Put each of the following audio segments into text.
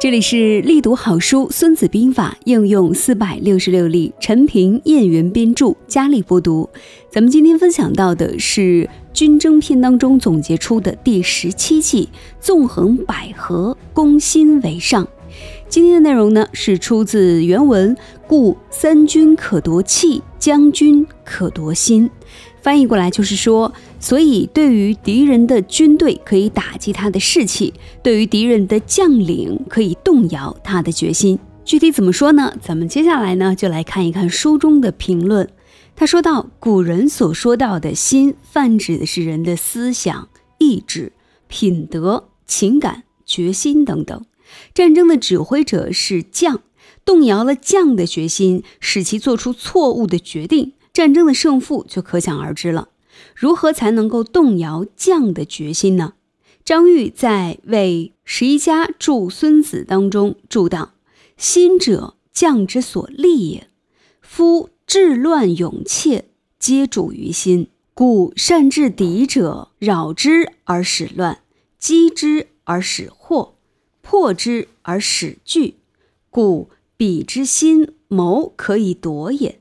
这里是力读好书《孙子兵法》应用四百六十六例，陈平、燕元编著，佳丽播读。咱们今天分享到的是军争篇当中总结出的第十七计“纵横捭阖，攻心为上”。今天的内容呢是出自原文，故三军可夺气，将军可夺心。翻译过来就是说，所以对于敌人的军队可以打击他的士气，对于敌人的将领可以动摇他的决心。具体怎么说呢？咱们接下来呢就来看一看书中的评论。他说到，古人所说到的心，泛指的是人的思想、意志、品德、情感、决心等等。战争的指挥者是将，动摇了将的决心，使其做出错误的决定。战争的胜负就可想而知了。如何才能够动摇将的决心呢？张玉在《为十一家注孙子》当中注道：“心者，将之所立也。夫治乱勇怯，皆主于心。故善治敌者，扰之而使乱，击之而使祸，破之而使惧。故彼之心谋可以夺也。”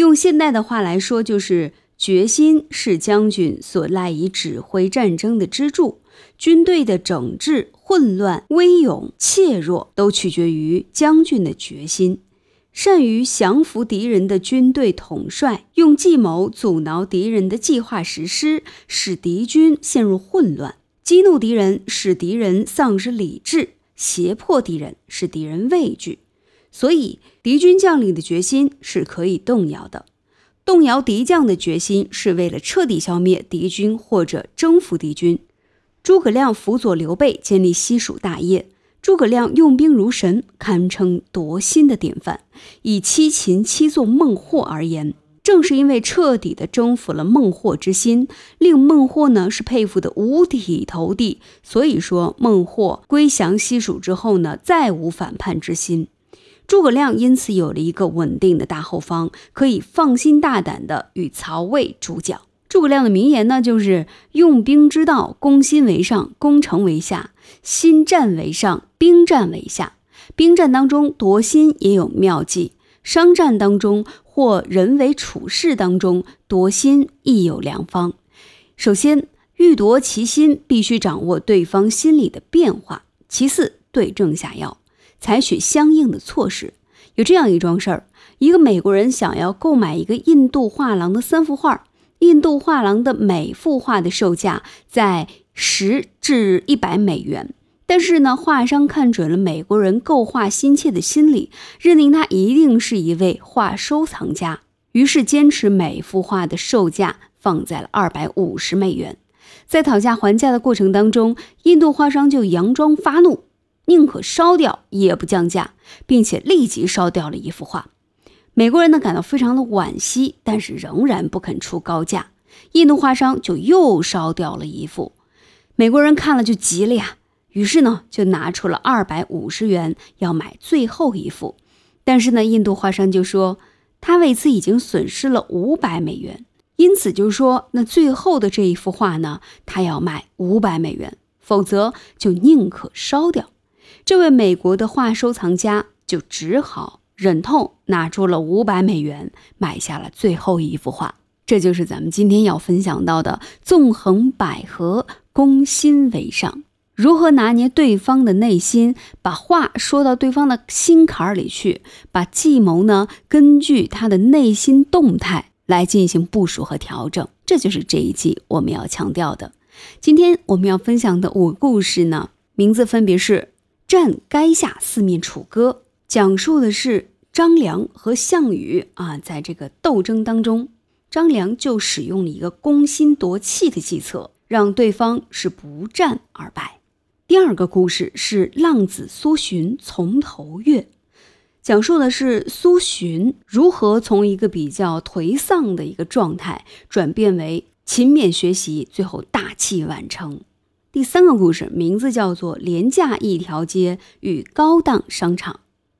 用现代的话来说，就是决心是将军所赖以指挥战争的支柱。军队的整治、混乱、威勇、怯弱，都取决于将军的决心。善于降服敌人的军队统帅，用计谋阻挠敌人的计划实施，使敌军陷入混乱；激怒敌人，使敌人丧失理智；胁迫敌人，使敌人畏惧。所以，敌军将领的决心是可以动摇的。动摇敌将的决心，是为了彻底消灭敌军或者征服敌军。诸葛亮辅佐刘备建立西蜀大业，诸葛亮用兵如神，堪称夺心的典范。以七擒七纵孟获而言，正是因为彻底的征服了孟获之心，令孟获呢是佩服的五体投地。所以说，孟获归降西蜀之后呢，再无反叛之心。诸葛亮因此有了一个稳定的大后方，可以放心大胆地与曹魏主角。诸葛亮的名言呢，就是用兵之道，攻心为上，攻城为下；心战为上，兵战为下。兵战当中夺心也有妙计，商战当中或人为处事当中夺心亦有良方。首先，欲夺其心，必须掌握对方心理的变化；其次，对症下药。采取相应的措施。有这样一桩事儿：一个美国人想要购买一个印度画廊的三幅画，印度画廊的每幅画的售价在十至一百美元。但是呢，画商看准了美国人购画心切的心理，认定他一定是一位画收藏家，于是坚持每幅画的售价放在了二百五十美元。在讨价还价的过程当中，印度画商就佯装发怒。宁可烧掉也不降价，并且立即烧掉了一幅画。美国人呢感到非常的惋惜，但是仍然不肯出高价。印度画商就又烧掉了一幅。美国人看了就急了呀，于是呢就拿出了二百五十元要买最后一幅。但是呢，印度画商就说他为此已经损失了五百美元，因此就说那最后的这一幅画呢，他要卖五百美元，否则就宁可烧掉。这位美国的画收藏家就只好忍痛拿出了五百美元买下了最后一幅画。这就是咱们今天要分享到的“纵横捭阖，攻心为上”。如何拿捏对方的内心，把话说到对方的心坎儿里去，把计谋呢根据他的内心动态来进行部署和调整，这就是这一季我们要强调的。今天我们要分享的五个故事呢，名字分别是。战垓下四面楚歌，讲述的是张良和项羽啊，在这个斗争当中，张良就使用了一个攻心夺气的计策，让对方是不战而败。第二个故事是浪子苏洵从头越，讲述的是苏洵如何从一个比较颓丧的一个状态，转变为勤勉学习，最后大器晚成。第三个故事名字叫做《廉价一条街与高档商场》，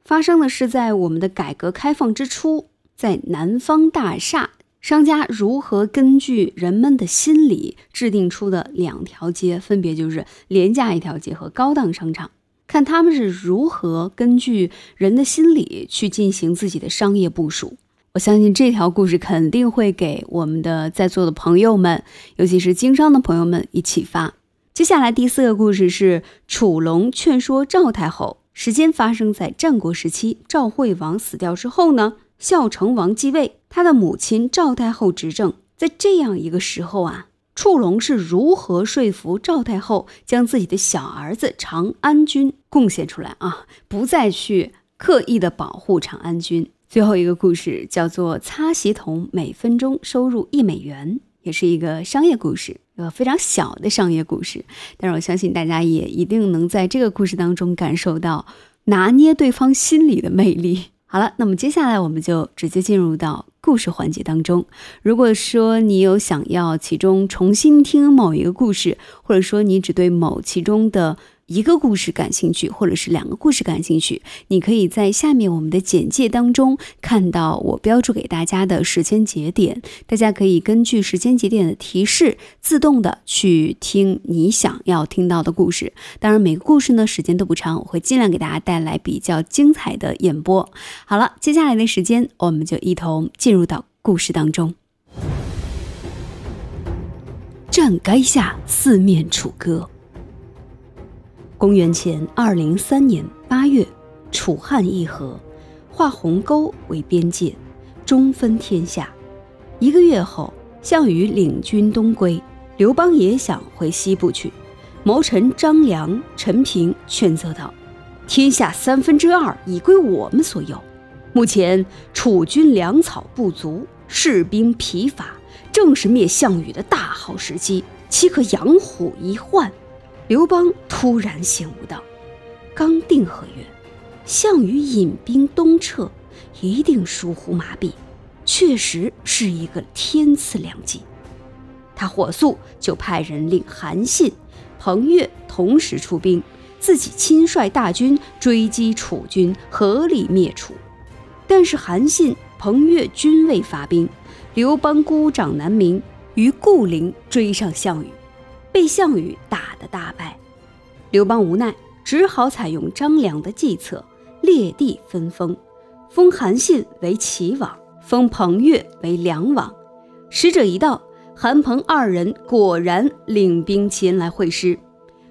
发生的是在我们的改革开放之初，在南方大厦，商家如何根据人们的心理制定出的两条街，分别就是廉价一条街和高档商场。看他们是如何根据人的心理去进行自己的商业部署。我相信这条故事肯定会给我们的在座的朋友们，尤其是经商的朋友们以启发。接下来第四个故事是楚龙劝说赵太后。时间发生在战国时期，赵惠王死掉之后呢，孝成王继位，他的母亲赵太后执政。在这样一个时候啊，楚龙是如何说服赵太后将自己的小儿子长安君贡献出来啊，不再去刻意的保护长安君？最后一个故事叫做“擦鞋童每分钟收入一美元”，也是一个商业故事，呃非常小的商业故事。但是我相信大家也一定能在这个故事当中感受到拿捏对方心理的魅力。好了，那么接下来我们就直接进入到故事环节当中。如果说你有想要其中重新听某一个故事，或者说你只对某其中的。一个故事感兴趣，或者是两个故事感兴趣，你可以在下面我们的简介当中看到我标注给大家的时间节点，大家可以根据时间节点的提示，自动的去听你想要听到的故事。当然，每个故事呢时间都不长，我会尽量给大家带来比较精彩的演播。好了，接下来的时间，我们就一同进入到故事当中。战垓下，四面楚歌。公元前二零三年八月，楚汉议和，画鸿沟为边界，中分天下。一个月后，项羽领军东归，刘邦也想回西部去。谋臣张良、陈平劝责道：“天下三分之二已归我们所有，目前楚军粮草不足，士兵疲乏，正是灭项羽的大好时机，岂可养虎一患？”刘邦突然醒悟道：“刚定合约，项羽引兵东撤，一定疏忽麻痹，确实是一个天赐良机。”他火速就派人令韩信、彭越同时出兵，自己亲率大军追击楚军，合力灭楚。但是韩信、彭越均未发兵，刘邦孤掌难鸣，于固陵追上项羽。被项羽打得大败，刘邦无奈，只好采用张良的计策，列地分封，封韩信为齐王，封彭越为梁王。使者一到，韩彭二人果然领兵前来会师。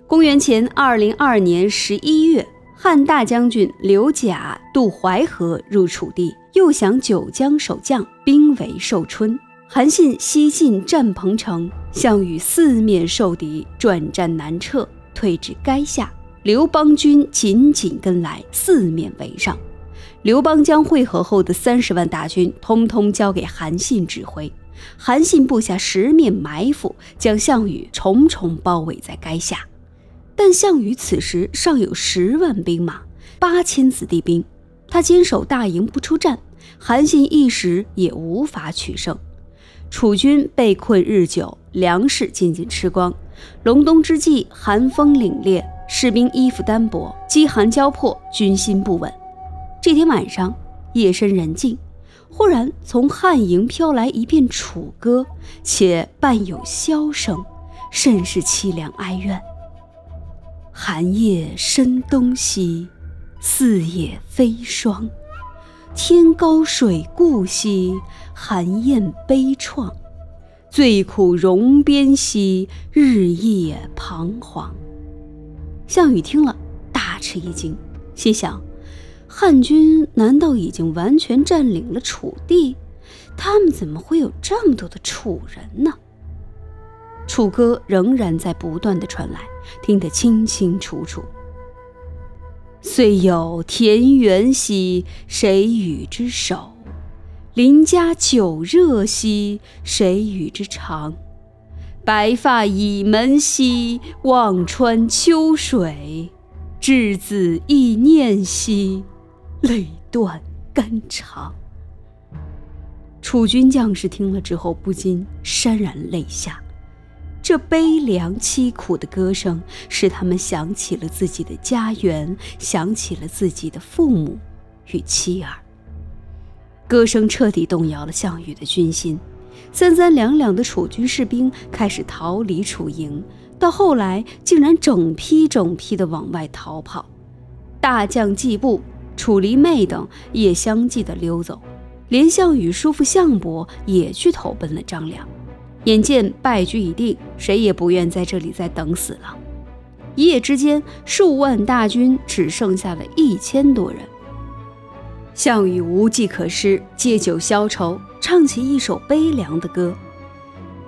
公元前二零二年十一月，汉大将军刘贾渡淮河入楚地，又降九江守将，兵围寿春。韩信西进战彭城，项羽四面受敌，转战南撤，退至垓下。刘邦军紧紧跟来，四面围上。刘邦将会合后的三十万大军通通交给韩信指挥。韩信布下十面埋伏，将项羽重重包围在垓下。但项羽此时尚有十万兵马，八千子弟兵，他坚守大营不出战，韩信一时也无法取胜。楚军被困日久，粮食渐渐吃光。隆冬之际，寒风凛冽，士兵衣服单薄，饥寒交迫，军心不稳。这天晚上，夜深人静，忽然从汉营飘来一片楚歌，且伴有箫声，甚是凄凉哀怨。寒夜深东西，四野飞霜。天高水固兮，寒雁悲怆；最苦戎边兮，日夜彷徨。项羽听了，大吃一惊，心想：汉军难道已经完全占领了楚地？他们怎么会有这么多的楚人呢？楚歌仍然在不断的传来，听得清清楚楚。虽有田园兮，谁与之守？邻家酒热兮，谁与之长？白发倚门兮，望穿秋水；稚子忆念兮，泪断肝肠。楚军将士听了之后，不禁潸然泪下。这悲凉凄苦的歌声，使他们想起了自己的家园，想起了自己的父母与妻儿。歌声彻底动摇了项羽的军心，三三两两的楚军士兵开始逃离楚营，到后来竟然整批整批的往外逃跑。大将季布、楚离妹等也相继的溜走，连项羽叔父项伯也去投奔了张良。眼见败局已定，谁也不愿在这里再等死了。一夜之间，数万大军只剩下了一千多人。项羽无计可施，借酒消愁，唱起一首悲凉的歌：“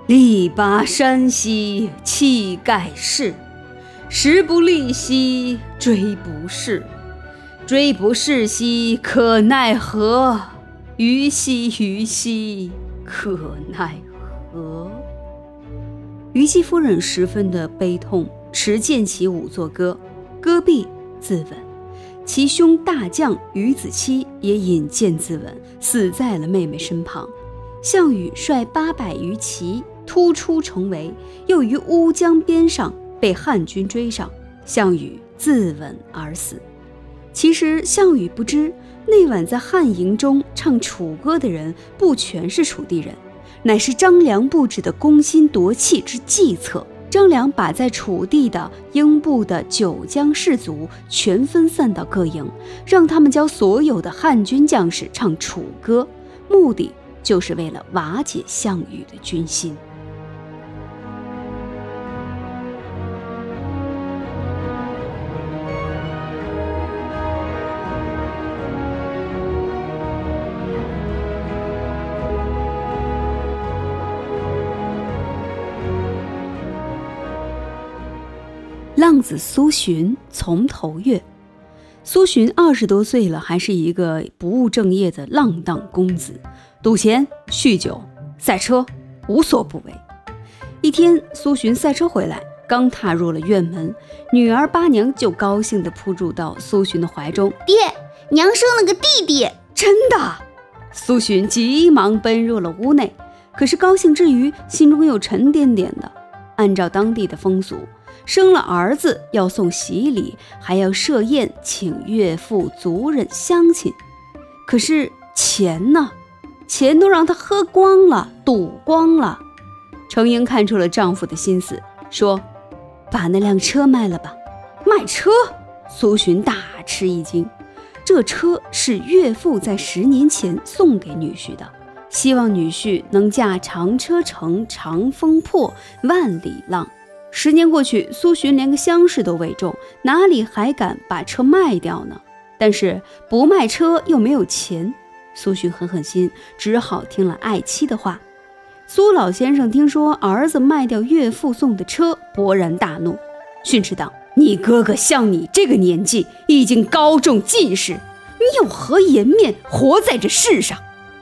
力拔山兮气盖世，时不利兮骓不逝，骓不逝兮可奈何？虞兮虞兮可奈何？”虞姬夫人十分的悲痛。持剑起舞作歌，歌毕自刎。其兄大将于子期也引剑自刎，死在了妹妹身旁。项羽率八百余骑突出重围，又于乌江边上被汉军追上，项羽自刎而死。其实项羽不知，那晚在汉营中唱楚歌的人不全是楚地人，乃是张良布置的攻心夺气之计策。张良把在楚地的英布的九江士卒全分散到各营，让他们教所有的汉军将士唱楚歌，目的就是为了瓦解项羽的军心。子苏洵从头越。苏洵二十多岁了，还是一个不务正业的浪荡公子，赌钱、酗酒、赛车，无所不为。一天，苏洵赛车回来，刚踏入了院门，女儿八娘就高兴地扑入到苏洵的怀中：“爹，娘生了个弟弟！”真的。苏洵急忙奔入了屋内，可是高兴之余，心中又沉甸甸的。按照当地的风俗。生了儿子要送喜礼，还要设宴请岳父、族人、乡亲。可是钱呢？钱都让他喝光了，赌光了。程英看出了丈夫的心思，说：“把那辆车卖了吧。”卖车？苏洵大吃一惊。这车是岳父在十年前送给女婿的，希望女婿能驾长车乘长风破，万里浪。十年过去，苏洵连个乡试都未中，哪里还敢把车卖掉呢？但是不卖车又没有钱，苏洵狠狠心，只好听了爱妻的话。苏老先生听说儿子卖掉岳父送的车，勃然大怒，训斥道：“你哥哥像你这个年纪，已经高中进士，你有何颜面活在这世上？”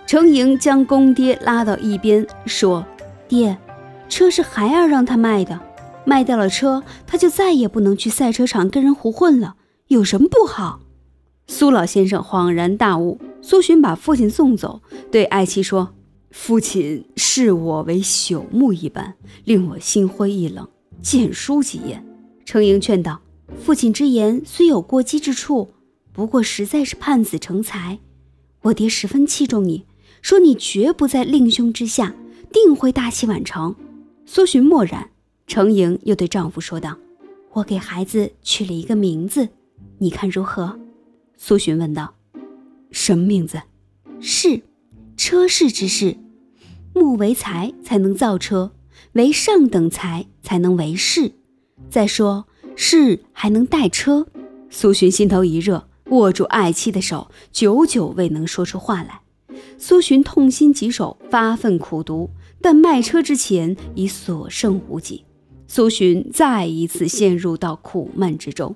程莹将公爹拉到一边，说：“爹，车是孩儿让他卖的。”卖掉了车，他就再也不能去赛车场跟人胡混了。有什么不好？苏老先生恍然大悟。苏洵把父亲送走，对爱妻说：“父亲视我为朽木一般，令我心灰意冷，见书即厌。”程莹劝道：“父亲之言虽有过激之处，不过实在是盼子成才。我爹十分器重你，说你绝不在令兄之下，定会大器晚成。”苏洵默然。程莹又对丈夫说道：“我给孩子取了一个名字，你看如何？”苏洵问道：“什么名字？”“士，车士之士。木为材才能造车，为上等材才能为士。再说士还能带车。”苏洵心头一热，握住爱妻的手，久久未能说出话来。苏洵痛心疾首，发愤苦读，但卖车之前已所剩无几。苏洵再一次陷入到苦闷之中。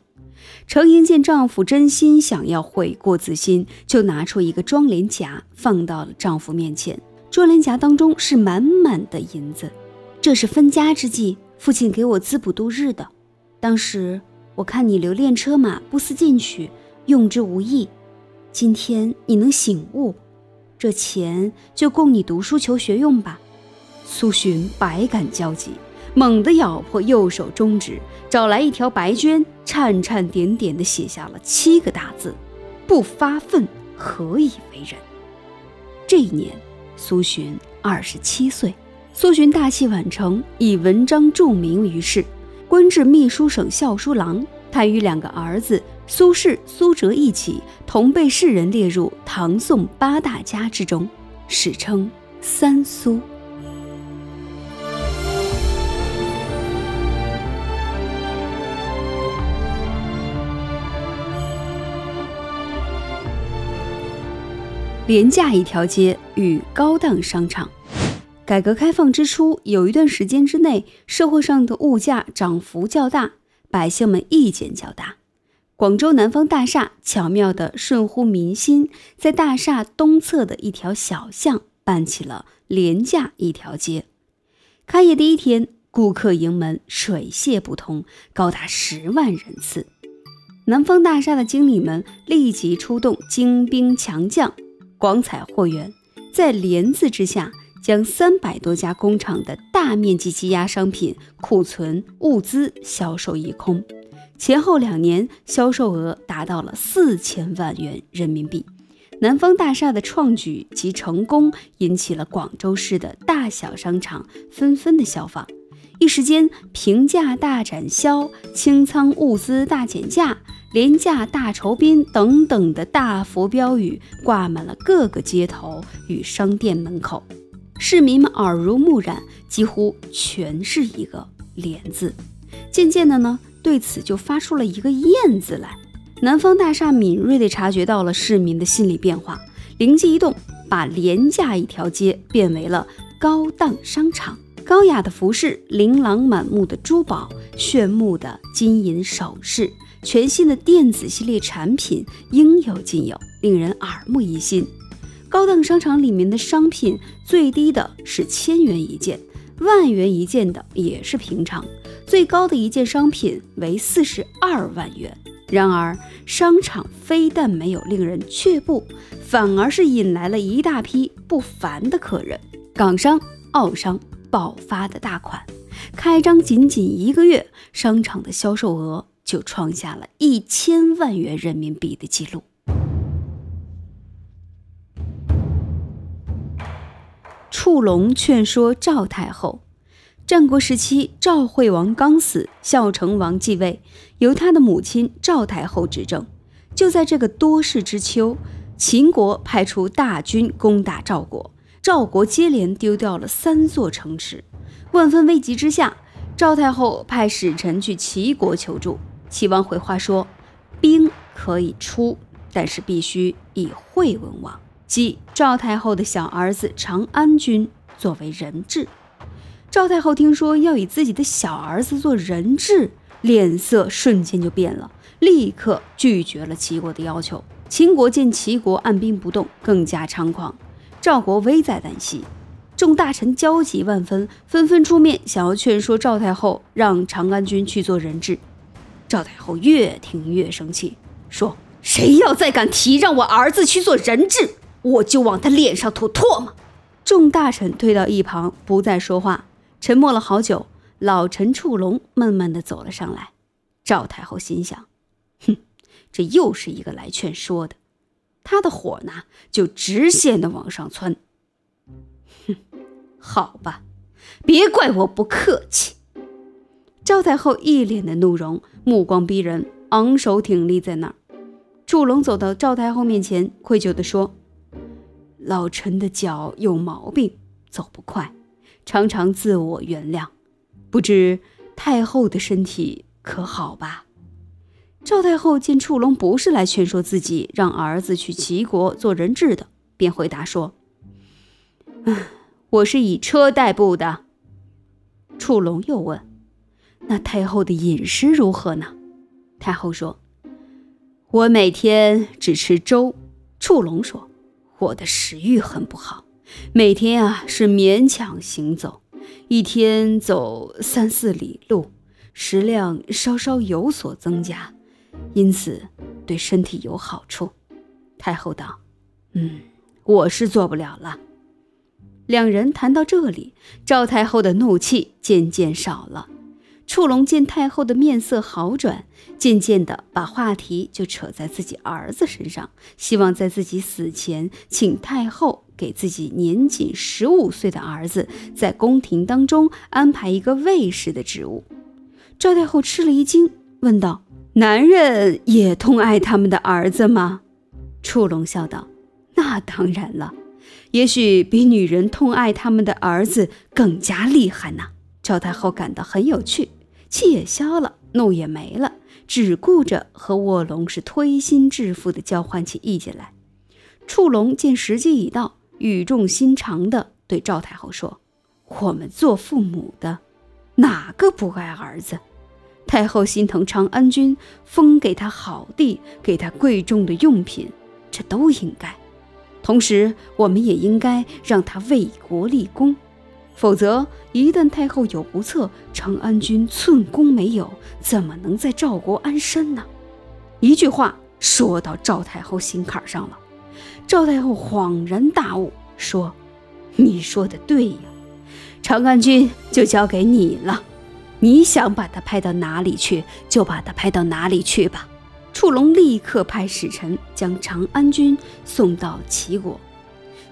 程莹见丈夫真心想要悔过自新，就拿出一个装帘夹，放到了丈夫面前。装帘夹当中是满满的银子，这是分家之际，父亲给我滋补度日的。当时我看你留恋车马，不思进取，用之无益。今天你能醒悟，这钱就供你读书求学用吧。苏洵百感交集。猛地咬破右手中指，找来一条白绢，颤颤点点地写下了七个大字：“不发愤，何以为人？”这一年，苏洵二十七岁。苏洵大器晚成，以文章著名于世，官至秘书省校书郎。他与两个儿子苏轼、苏辙一起同被世人列入唐宋八大家之中，史称“三苏”。廉价一条街与高档商场。改革开放之初，有一段时间之内，社会上的物价涨幅较大，百姓们意见较大。广州南方大厦巧妙地顺乎民心，在大厦东侧的一条小巷办起了廉价一条街。开业第一天，顾客盈门，水泄不通，高达十万人次。南方大厦的经理们立即出动精兵强将。广彩货源，在“帘子之下，将三百多家工厂的大面积积压商品、库存物资销售一空。前后两年，销售额达到了四千万元人民币。南方大厦的创举及成功，引起了广州市的大小商场纷纷的效仿。一时间，平价大展销、清仓物资大减价。廉价大酬宾等等的大幅标语挂满了各个街头与商店门口，市民们耳濡目染，几乎全是一个“廉”字。渐渐的呢，对此就发出了一个“厌”字来。南方大厦敏锐地察觉到了市民的心理变化，灵机一动，把廉价一条街变为了高档商场。高雅的服饰，琳琅满目的珠宝，炫目的金银首饰。全新的电子系列产品应有尽有，令人耳目一新。高档商场里面的商品，最低的是千元一件，万元一件的也是平常，最高的一件商品为四十二万元。然而，商场非但没有令人却步，反而是引来了一大批不凡的客人，港商、澳商爆发的大款。开张仅仅一个月，商场的销售额。就创下了一千万元人民币的记录。触龙劝说赵太后。战国时期，赵惠王刚死，孝成王继位，由他的母亲赵太后执政。就在这个多事之秋，秦国派出大军攻打赵国，赵国接连丢掉了三座城池。万分危急之下，赵太后派使臣去齐国求助。齐王回话说：“兵可以出，但是必须以惠文王，即赵太后的小儿子长安君作为人质。”赵太后听说要以自己的小儿子做人质，脸色瞬间就变了，立刻拒绝了齐国的要求。秦国见齐国按兵不动，更加猖狂，赵国危在旦夕，众大臣焦急万分，纷纷出面想要劝说赵太后让长安君去做人质。赵太后越听越生气，说：“谁要再敢提让我儿子去做人质，我就往他脸上吐唾沫。”众大臣退到一旁，不再说话，沉默了好久。老臣触龙慢慢的走了上来。赵太后心想：“哼，这又是一个来劝说的。”他的火呢，就直线的往上窜。哼，好吧，别怪我不客气。赵太后一脸的怒容，目光逼人，昂首挺立在那儿。祝龙走到赵太后面前，愧疚地说：“老臣的脚有毛病，走不快，常常自我原谅。不知太后的身体可好吧？”赵太后见触龙不是来劝说自己让儿子去齐国做人质的，便回答说：“，我是以车代步的。”触龙又问。那太后的饮食如何呢？太后说：“我每天只吃粥。”触龙说：“我的食欲很不好，每天啊是勉强行走，一天走三四里路，食量稍稍有所增加，因此对身体有好处。”太后道：“嗯，我是做不了了。”两人谈到这里，赵太后的怒气渐渐少了。触龙见太后的面色好转，渐渐的把话题就扯在自己儿子身上，希望在自己死前，请太后给自己年仅十五岁的儿子在宫廷当中安排一个卫士的职务。赵太后吃了一惊，问道：“男人也痛爱他们的儿子吗？触龙笑道：“那当然了，也许比女人痛爱他们的儿子更加厉害呢。”赵太后感到很有趣，气也消了，怒也没了，只顾着和卧龙是推心置腹地交换起意见来。触龙见时机已到，语重心长地对赵太后说：“我们做父母的，哪个不爱儿子？”太后心疼长安君，封给他好地，给他贵重的用品，这都应该。同时，我们也应该让他为国立功，否则一旦太后有不测，长安君寸功没有，怎么能在赵国安身呢？一句话说到赵太后心坎上了。赵太后恍然大悟，说：“你说的对呀，长安君就交给你了。”你想把他派到哪里去，就把他派到哪里去吧。触龙立刻派使臣将长安君送到齐国。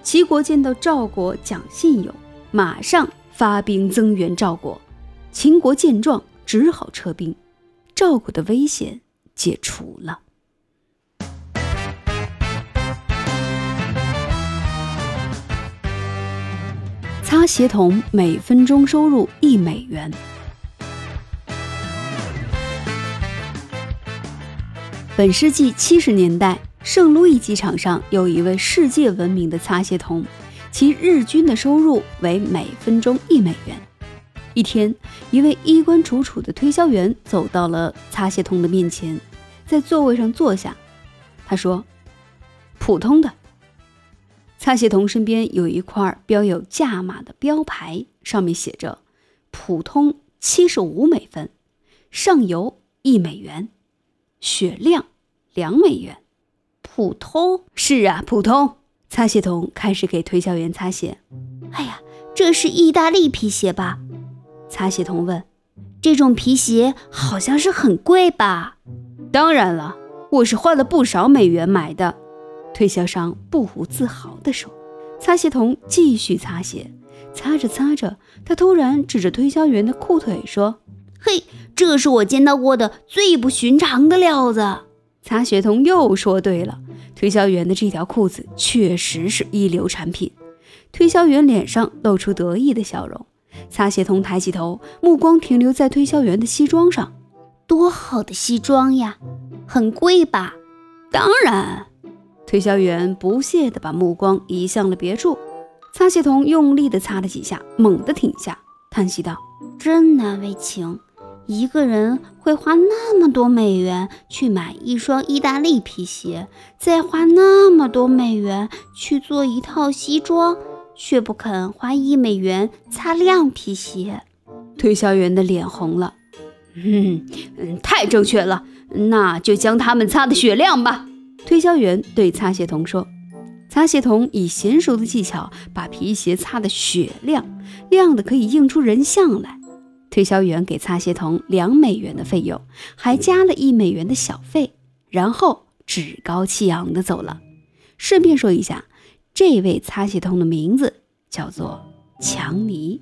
齐国见到赵国讲信用，马上发兵增援赵国。秦国见状，只好撤兵，赵国的危险解除了。擦鞋童每分钟收入一美元。本世纪七十年代，圣路易机场上有一位世界闻名的擦鞋童，其日均的收入为每分钟一美元。一天，一位衣冠楚楚的推销员走到了擦鞋童的面前，在座位上坐下。他说：“普通的。”擦鞋童身边有一块标有价码的标牌，上面写着：“普通七十五美分，上游一美元。”血量两美元，普通是啊，普通。擦鞋童开始给推销员擦鞋。哎呀，这是意大利皮鞋吧？擦鞋童问。这种皮鞋好像是很贵吧？当然了，我是花了不少美元买的。推销商不无自豪地说。擦鞋童继续擦鞋，擦着擦着，他突然指着推销员的裤腿说。嘿，这是我见到过的最不寻常的料子。擦鞋童又说：“对了，推销员的这条裤子确实是一流产品。”推销员脸上露出得意的笑容。擦鞋童抬起头，目光停留在推销员的西装上。多好的西装呀！很贵吧？当然。推销员不屑地把目光移向了别处。擦鞋童用力地擦了几下，猛地停下，叹息道：“真难为情。”一个人会花那么多美元去买一双意大利皮鞋，再花那么多美元去做一套西装，却不肯花一美元擦亮皮鞋。推销员的脸红了。嗯嗯，太正确了，那就将它们擦得雪亮吧。推销员对擦鞋童说。擦鞋童以娴熟的技巧把皮鞋擦得雪亮，亮的可以映出人像来。推销员给擦鞋童两美元的费用，还加了一美元的小费，然后趾高气昂地走了。顺便说一下，这位擦鞋童的名字叫做强尼。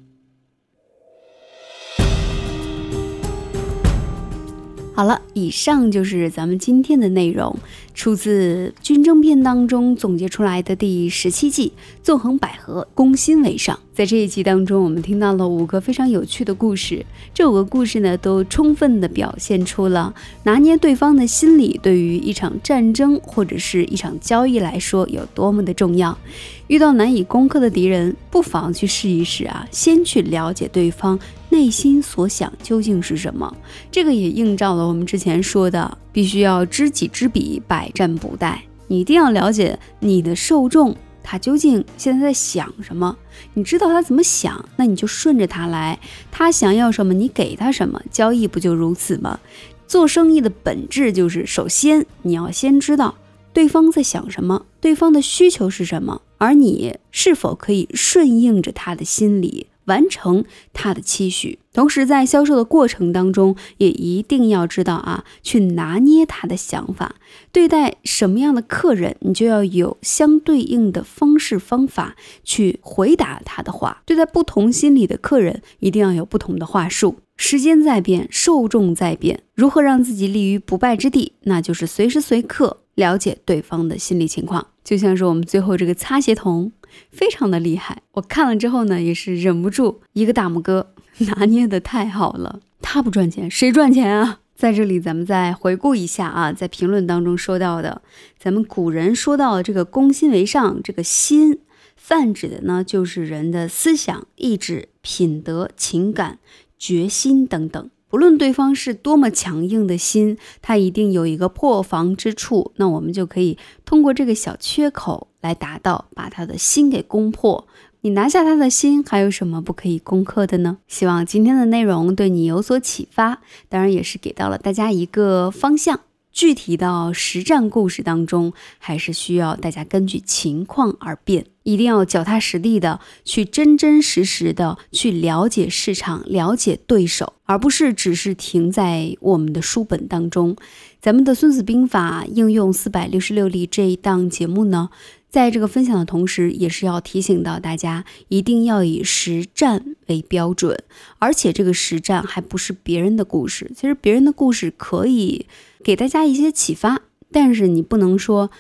好了，以上就是咱们今天的内容，出自《军争篇》当中总结出来的第十七计“纵横捭阖，攻心为上”。在这一集当中，我们听到了五个非常有趣的故事，这五个故事呢，都充分的表现出了拿捏对方的心理对于一场战争或者是一场交易来说有多么的重要。遇到难以攻克的敌人，不妨去试一试啊，先去了解对方内心所想究竟是什么。这个也映照了我们之前说的，必须要知己知彼，百战不殆。你一定要了解你的受众，他究竟现在在想什么。你知道他怎么想，那你就顺着他来。他想要什么，你给他什么。交易不就如此吗？做生意的本质就是，首先你要先知道对方在想什么，对方的需求是什么。而你是否可以顺应着他的心理，完成他的期许？同时，在销售的过程当中，也一定要知道啊，去拿捏他的想法。对待什么样的客人，你就要有相对应的方式方法去回答他的话。对待不同心理的客人，一定要有不同的话术。时间在变，受众在变，如何让自己立于不败之地？那就是随时随刻了解对方的心理情况。就像是我们最后这个擦鞋童，非常的厉害。我看了之后呢，也是忍不住一个大拇哥，拿捏的太好了。他不赚钱，谁赚钱啊？在这里，咱们再回顾一下啊，在评论当中说到的，咱们古人说到的这个“攻心为上”，这个心泛指的呢，就是人的思想、意志、品德、情感、决心等等。不论对方是多么强硬的心，他一定有一个破防之处，那我们就可以通过这个小缺口来达到把他的心给攻破。你拿下他的心，还有什么不可以攻克的呢？希望今天的内容对你有所启发，当然也是给到了大家一个方向。具体到实战故事当中，还是需要大家根据情况而变，一定要脚踏实地的去真真实实的去了解市场、了解对手，而不是只是停在我们的书本当中。咱们的《孙子兵法》应用四百六十六例这一档节目呢。在这个分享的同时，也是要提醒到大家，一定要以实战为标准，而且这个实战还不是别人的故事。其实别人的故事可以给大家一些启发，但是你不能说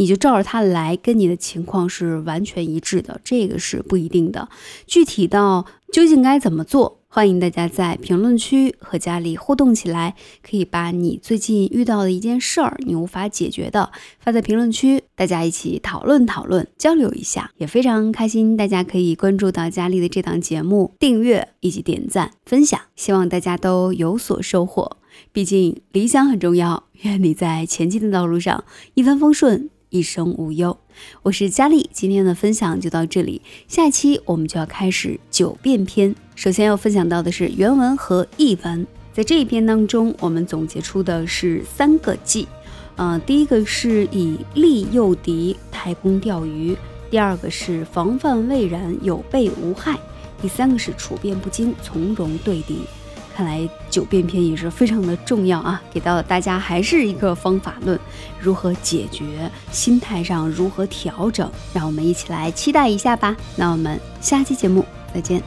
你就照着它来，跟你的情况是完全一致的，这个是不一定的。具体到究竟该怎么做？欢迎大家在评论区和佳丽互动起来，可以把你最近遇到的一件事儿，你无法解决的发在评论区，大家一起讨论讨论，交流一下，也非常开心。大家可以关注到佳丽的这档节目，订阅以及点赞分享，希望大家都有所收获。毕竟理想很重要，愿你在前进的道路上一帆风顺。一生无忧，我是佳丽，今天的分享就到这里，下期我们就要开始九变篇。首先要分享到的是原文和译文，在这一篇当中，我们总结出的是三个计，呃，第一个是以利诱敌，开弓钓鱼；第二个是防范未然，有备无害；第三个是处变不惊，从容对敌。看来九变篇也是非常的重要啊，给到大家还是一个方法论，如何解决，心态上如何调整，让我们一起来期待一下吧。那我们下期节目再见。